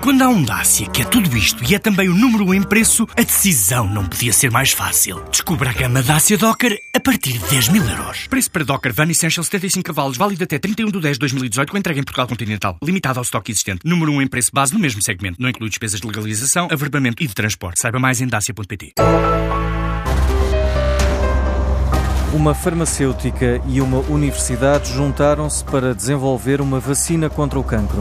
Quando há um Dacia que é tudo isto e é também o número um em preço, a decisão não podia ser mais fácil. Descubra a gama Dacia Docker a partir de 10 mil euros. Preço para Docker Van Essential 75 cavalos, válido até 31 de 10 de 2018, com entrega em Portugal Continental. Limitado ao estoque existente. Número 1 um em preço base no mesmo segmento. Não inclui despesas de legalização, averbamento e de transporte. Saiba mais em dacia.pt. Uma farmacêutica e uma universidade juntaram-se para desenvolver uma vacina contra o cancro.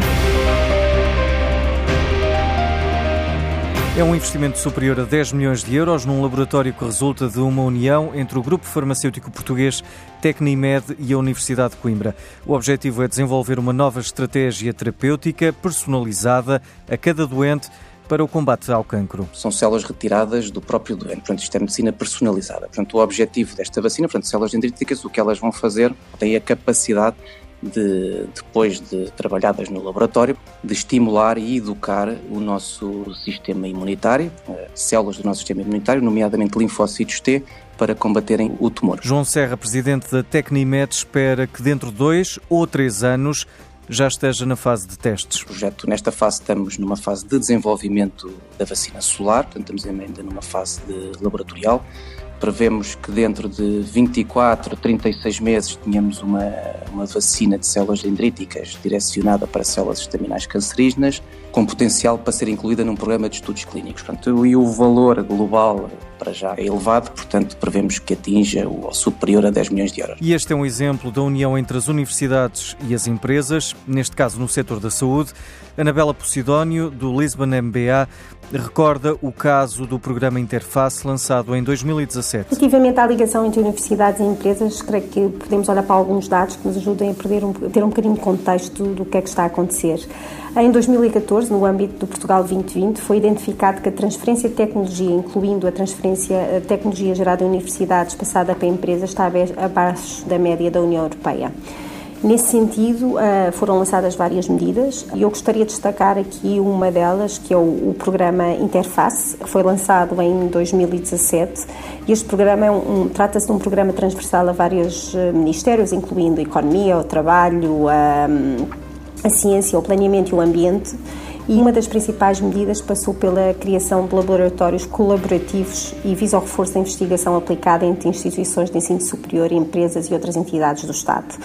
É um investimento superior a 10 milhões de euros num laboratório que resulta de uma união entre o grupo farmacêutico português Tecnimed e a Universidade de Coimbra. O objetivo é desenvolver uma nova estratégia terapêutica personalizada a cada doente para o combate ao cancro. São células retiradas do próprio doente, portanto isto é medicina personalizada. Portanto o objetivo desta vacina, portanto células dendríticas, o que elas vão fazer, têm a capacidade de, depois de trabalhadas no laboratório, de estimular e educar o nosso sistema imunitário, eh, células do nosso sistema imunitário, nomeadamente linfócitos T, para combaterem o tumor. João Serra, presidente da Tecnimed, espera que dentro de dois ou três anos já esteja na fase de testes. O projeto, nesta fase, estamos numa fase de desenvolvimento da vacina solar, portanto, estamos ainda numa fase de laboratorial. Prevemos que dentro de 24 a 36 meses tenhamos uma, uma vacina de células dendríticas direcionada para células estaminais cancerígenas, com potencial para ser incluída num programa de estudos clínicos. Portanto, e o valor global para já é elevado, portanto, prevemos que atinja o superior a 10 milhões de euros. E este é um exemplo da união entre as universidades e as empresas, neste caso no setor da saúde. Anabela Posidónio, do Lisbon MBA, recorda o caso do programa Interface lançado em 2017. Relativamente à ligação entre universidades e empresas, creio que podemos olhar para alguns dados que nos ajudem a, perder um, a ter um bocadinho de contexto do que é que está a acontecer. Em 2014, no âmbito do Portugal 2020, foi identificado que a transferência de tecnologia, incluindo a transferência de tecnologia gerada em universidades passada para empresas, está abaixo da média da União Europeia. Nesse sentido, eh, foram lançadas várias medidas e eu gostaria de destacar aqui uma delas, que é o, programa Interface, que foi lançado em 2017. Este programa é um, trata-se de um programa transversal a vários eh, ministérios, incluindo a economia, o trabalho, a, a ciência, o planeamento e o ambiente e uma das principais medidas passou pela criação de laboratórios colaborativos e visa ao reforço da investigação aplicada entre instituições de ensino superior, empresas e outras entidades do Estado.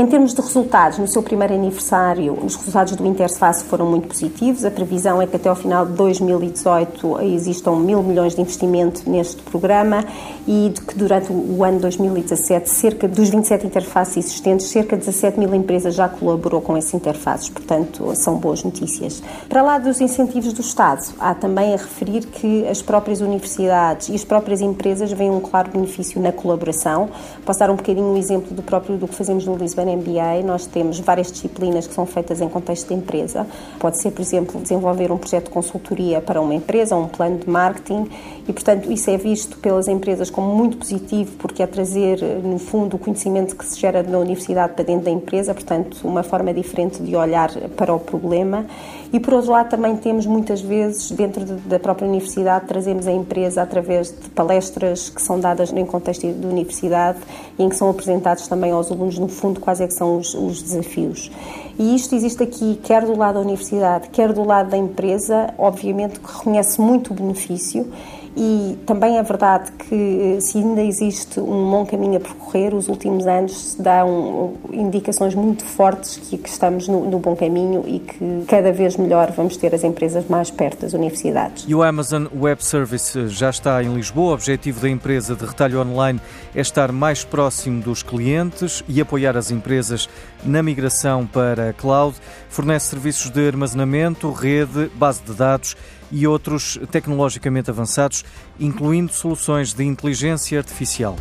Em termos de resultados, no seu primeiro aniversário, os resultados do Interface foram muito positivos. A previsão é que até ao final de 2018 existam mil milhões de investimento neste programa e que durante o ano 2017, cerca dos 27 interfaces existentes, cerca de 17 mil empresas já colaborou com esses interfaces. Portanto, são boas notícias. Para lá dos incentivos do Estado, há também a referir que as próprias universidades e as próprias empresas veem um claro benefício na colaboração. Posso dar um bocadinho um exemplo do próprio do que fazemos no Lisbon MBA, nós temos várias disciplinas que são feitas em contexto de empresa. Pode ser, por exemplo, desenvolver um projeto de consultoria para uma empresa, um plano de marketing, e, portanto, isso é visto pelas empresas como muito positivo, porque é trazer, no fundo, o conhecimento que se gera na universidade para dentro da empresa, portanto, uma forma diferente de olhar para o problema. E, por outro lado, também temos muitas vezes, dentro da própria universidade, trazemos a empresa através de palestras que são dadas em contexto de universidade e em que são apresentados também aos alunos, no fundo, quais é que são os, os desafios. E isto existe aqui, quer do lado da universidade, quer do lado da empresa, obviamente que reconhece muito o benefício e também é verdade que se ainda existe um longo caminho a percorrer, os últimos anos dão indicações muito fortes que, que estamos no, no, bom caminho e que cada vez melhor vamos ter as empresas mais perto das universidades. E o Amazon Web Service já está em Lisboa. O objetivo da empresa de retalho online é estar mais próximo dos clientes e apoiar as empresas na migração para a cloud. Fornece serviços de armazenamento, rede, base de dados e outros tecnologicamente avançados, incluindo soluções de inteligência artificial.